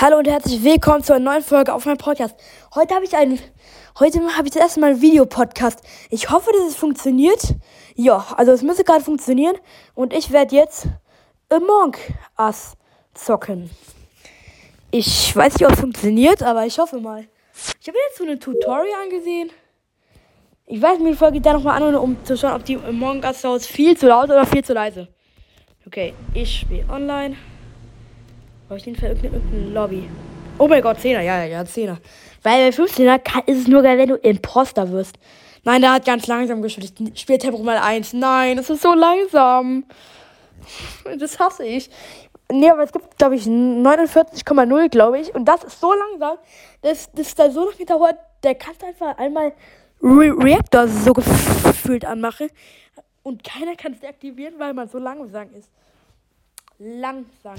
Hallo und herzlich willkommen zu einer neuen Folge auf meinem Podcast. Heute habe ich einen, heute habe ich das erste Mal einen Videopodcast. Ich hoffe, dass es funktioniert. Ja, also es müsste gerade funktionieren und ich werde jetzt Among Us zocken. Ich weiß nicht, ob es funktioniert, aber ich hoffe mal. Ich habe jetzt so ein Tutorial angesehen. Ich weiß mir die Folge da nochmal an, um zu schauen, ob die Among Us Sounds viel zu laut oder viel zu leise. Okay, ich spiele online. Auf jeden Fall irgendeine, irgendeine Lobby. Oh mein Gott, 10er, ja, ja, ja, 10er. Weil bei 15er kann, ist es nur geil, wenn du Imposter wirst. Nein, der hat ganz langsam gespielt. Spieltempo mal 1. Nein, das ist so langsam. Das hasse ich. Nee, aber es gibt, glaube ich, 49,0, glaube ich. Und das ist so langsam, dass das da so lange dauert, der kann einfach einmal Re Reactor so gefühlt anmachen. Und keiner kann es deaktivieren, weil man so langsam ist. Langsam.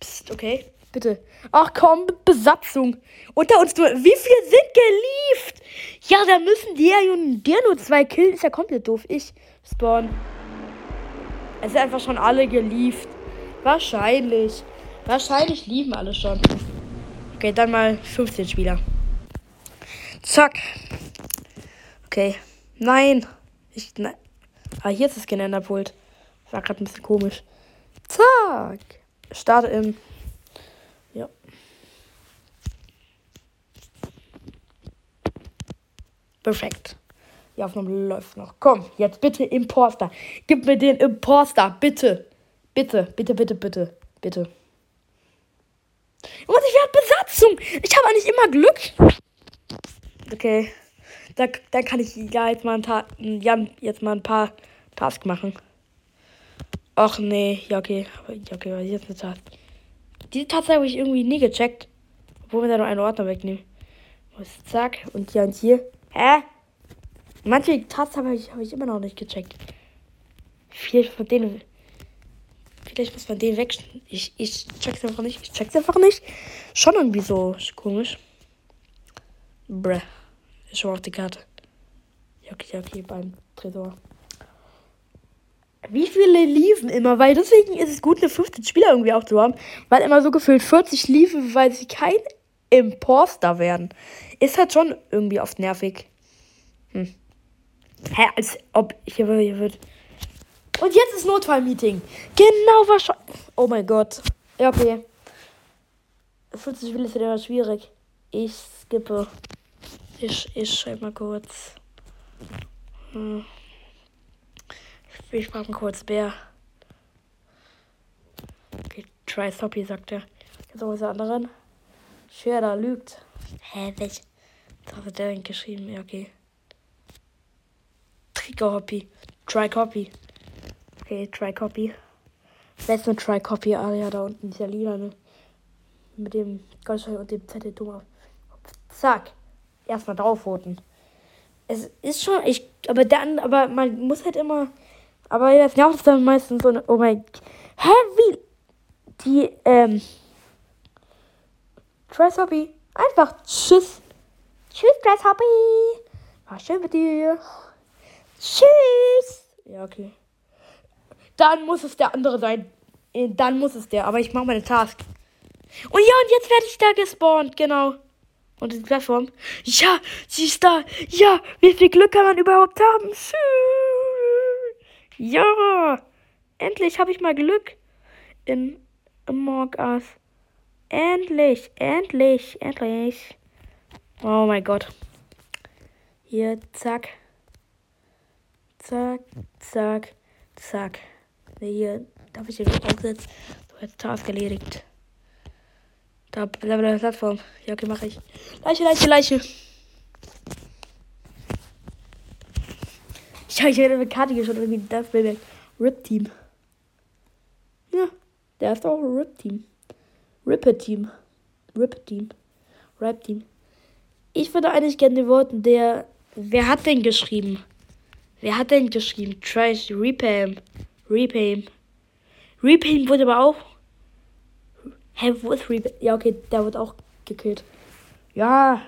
Psst, okay. Bitte. Ach komm, Besatzung. Unter uns nur. Wie viele sind gelieft? Ja, da müssen die ja der nur zwei killen. Ist ja komplett doof. Ich spawn. Es sind einfach schon alle gelieft. Wahrscheinlich. Wahrscheinlich lieben alle schon. Okay, dann mal 15 Spieler. Zack. Okay. Nein. Ich. Nein. Ah, hier ist das Genenderpult. War gerade ein bisschen komisch. Zack. Starte im. Ja. Perfekt. Die Aufnahme läuft noch. Komm, jetzt bitte Imposter. Gib mir den Imposter. Bitte. Bitte, bitte, bitte, bitte. Bitte. Und ich werde Besatzung. Ich habe eigentlich immer Glück. Okay. Da, dann kann ich ja jetzt mal ein, Ta Jan jetzt mal ein paar Tasks machen. Ach nee, ja okay. Ja, okay, was ist jetzt eine Task? Diese Task habe ich irgendwie nie gecheckt. Obwohl wir da nur einen Ordner wegnehmen. Zack. Und hier und hier. Hä? Manche Tasks habe ich, hab ich immer noch nicht gecheckt. Vielleicht von denen. Vielleicht muss man den weg. Ich, ich check's einfach nicht. Ich check's einfach nicht. Schon irgendwie so komisch. Bruh. Ich schau auf die Karte. Ja, okay, ja, okay, beim Tresor. Wie viele liefen immer? Weil deswegen ist es gut, eine 15 Spieler irgendwie auch zu haben. Weil immer so gefühlt 40 liefen, weil sie kein Imposter werden. Ist halt schon irgendwie oft nervig. Hm. Hä, als ob hier, hier wird. Und jetzt ist Notfallmeeting. Genau wahrscheinlich. Oh mein Gott. Ja, okay. 40 Spieler ist immer schwierig. Ich skippe. Ich, ich schreibe mal kurz. Hm. Ich brauche kurz Bär. Okay, try Soppy, sagt er. Jetzt auch was anderen. Da lügt. Hä, welch? Was hat der geschrieben? Ja, okay. Trigger Hoppy. Try Copy. Okay, Try Copy. Letzte Try Copy. Ah ja, da unten ja lila, ne? Mit dem Goldstein und dem Zettel dumm Zack. Erstmal draufvoten. Es ist schon, ich, aber dann, aber man muss halt immer aber jetzt nervt es dann meistens so, oh mein, hä, wie, die, ähm, Dress einfach tschüss. Tschüss, Dress. War schön mit dir. Tschüss. Ja, okay. Dann muss es der andere sein. Äh, dann muss es der, aber ich mache meine Task. Und ja, und jetzt werde ich da gespawnt, genau. Und die Plattform. Ja, sie ist da. Ja, wie viel Glück kann man überhaupt haben? Tschüss. Ja! Endlich habe ich mal Glück in Among Us. Endlich, endlich, endlich. Oh mein Gott. Hier, zack. Zack, zack, zack. Hier, darf ich den aufsetzen? So, jetzt Task erledigt. Da, Level der Plattform. Ja, okay, mache ich. Leiche, Leiche, Leiche. Ich hätte eine Karte geschaut, irgendwie das Baby. Rip Team. Ja, der ist auch Rip Team. Rip Team. Rip Team. Rip Team. Ich würde eigentlich gerne Worten, der. Wer hat denn geschrieben? Wer hat denn geschrieben? Trash, Repay. Repay. Repay wurde aber auch. Hä, wo ist? Ja, okay, der wird auch gekillt. Ja.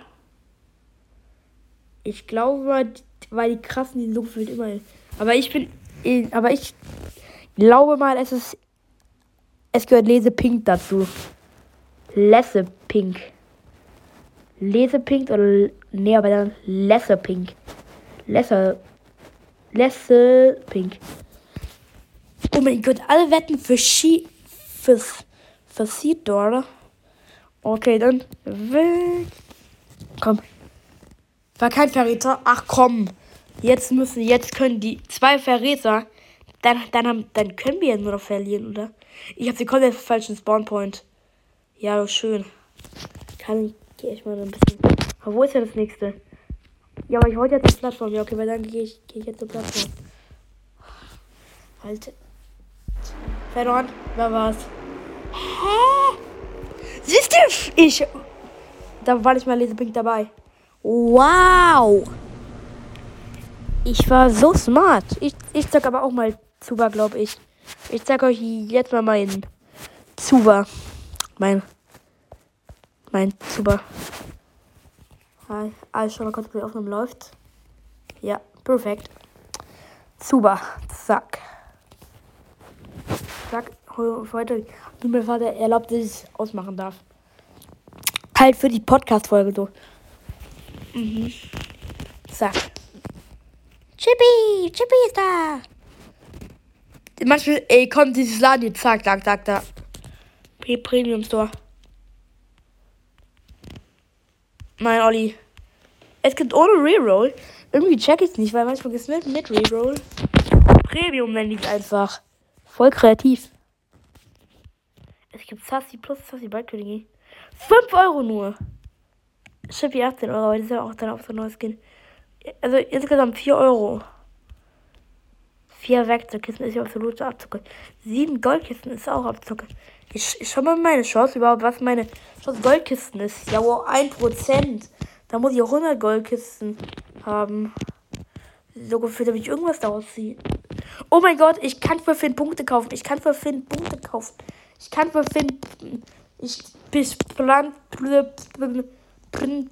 Ich glaube, weil die krassen, die so gefühlt immer. Aber ich bin. Aber ich glaube mal, es ist. Es gehört Lese Pink dazu. Lessepink. Lesepink oder. Nee, aber dann Lessepink. Lesser. Lessepink. Oh mein Gott, alle wetten für Ski. Fürs. Für Seedor. Okay, dann. Komm. War kein Verräter. Ach komm. Jetzt müssen, jetzt können die zwei Verräter. Dann, dann, haben, dann können wir ja nur noch verlieren, oder? Ich habe sie komplett falschen Spawnpoint. Ja, schön. Kann gehe ich mal ein bisschen. Aber wo ist denn das nächste? Ja, aber ich wollte jetzt zur Plattform. Ja, okay, weil dann gehe ich, geh ich jetzt zur Plattform. Halt. Verloren. Wer war's? Hä? Siehst du? Ich. Da war nicht mal Lesepink dabei. Wow. Ich war so smart. Ich, ich sag aber auch mal Zuba, glaube ich. Ich sag euch jetzt mal meinen Zuba. Mein. Mein Zuba. Alles schon mal kurz, wie Aufnahme läuft. Ja, perfekt. Zuba. Zack. Zack. Heute. Mein Vater erlaubt, dass ich ausmachen darf. Halt für die Podcast-Folge so. Mhm. Zack. Chippy! Chippy ist da! Manchmal, ey, kommt dieses Laden jetzt. Zack, zack, zack, da. Premium Store. Nein, Olli. Es gibt ohne Reroll. Irgendwie check ich es nicht, weil manchmal gibt es mit, Reroll. Premium nenne ich einfach. Voll kreativ. Es gibt Sassy plus Sassy Baldkönigin. 5 Euro nur. Chippy 18 Euro, aber das ist ja auch dann auf so ein neues Skin. Also insgesamt 4 Euro. Vier Werkzeugkisten ist ja absolut Abzocke. Sieben Goldkisten ist auch Abzocke. Ich, ich schau mal meine Chance überhaupt, was meine Chance Goldkisten ist. Ja, wow, 1%. Da muss ich auch 100 Goldkisten haben. So gefühlt, damit ich irgendwas daraus ziehe. Oh mein Gott, ich kann für Finn Punkte kaufen. Ich kann für Finn Punkte kaufen. Ich kann für Finn. Ich bis plan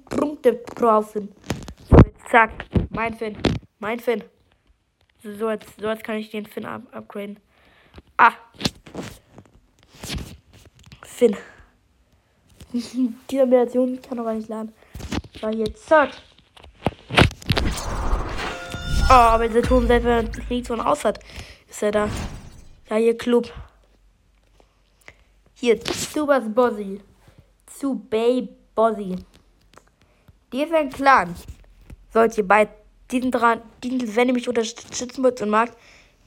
Punkte kaufen. So, jetzt zack. Mein Finn. Mein Finn. So, jetzt, so jetzt kann ich den Finn up upgraden. Ah. Finn. Diese Meditation kann aber nicht laden. War jetzt zack. Oh, aber dieser Turm, selbst wenn er nichts von aus hat, ist er da. Ja, hier Club. Hier, Subas Bossi. Zu Bay Bossi. Die ist ein Clan. Sollt ihr bei diesen dran, diesen, wenn ihr mich unterstützen wollt und mag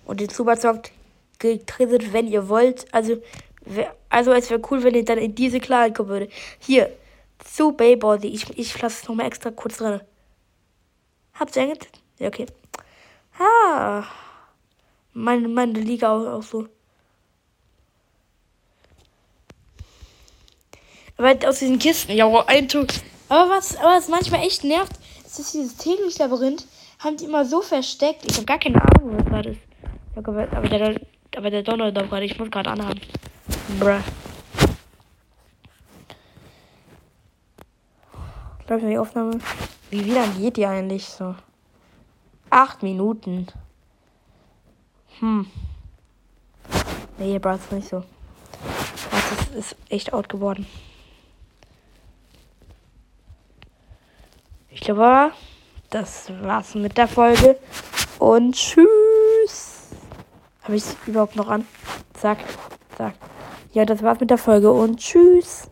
und den Zuba zockt, getretet, wenn ihr wollt. Also, also es wäre cool, wenn ihr dann in diese Clan kommen würde. Hier, zu Baybody. Ich, ich lasse es nochmal extra kurz drin. Habt ihr eigentlich? Ja, okay. Ah. Meine, meine Liga auch, auch so. Aber aus diesen Kisten, ja, ein Tor. Aber was, was manchmal echt nervt, ist, dass dieses Täglich-Labyrinth haben die immer so versteckt. Ich habe gar keine Ahnung, was war das. Aber der, aber der Donner da gerade, ich muss gerade anhaben. Bruh. Läuft die Aufnahme? Wie, wie lange geht die eigentlich so? Acht Minuten. Hm. Nee, Bro, ist nicht so. Das ist, ist echt out geworden. Ich glaube, das war's mit der Folge. Und tschüss. Habe ich überhaupt noch an? Zack, zack. Ja, das war's mit der Folge und tschüss.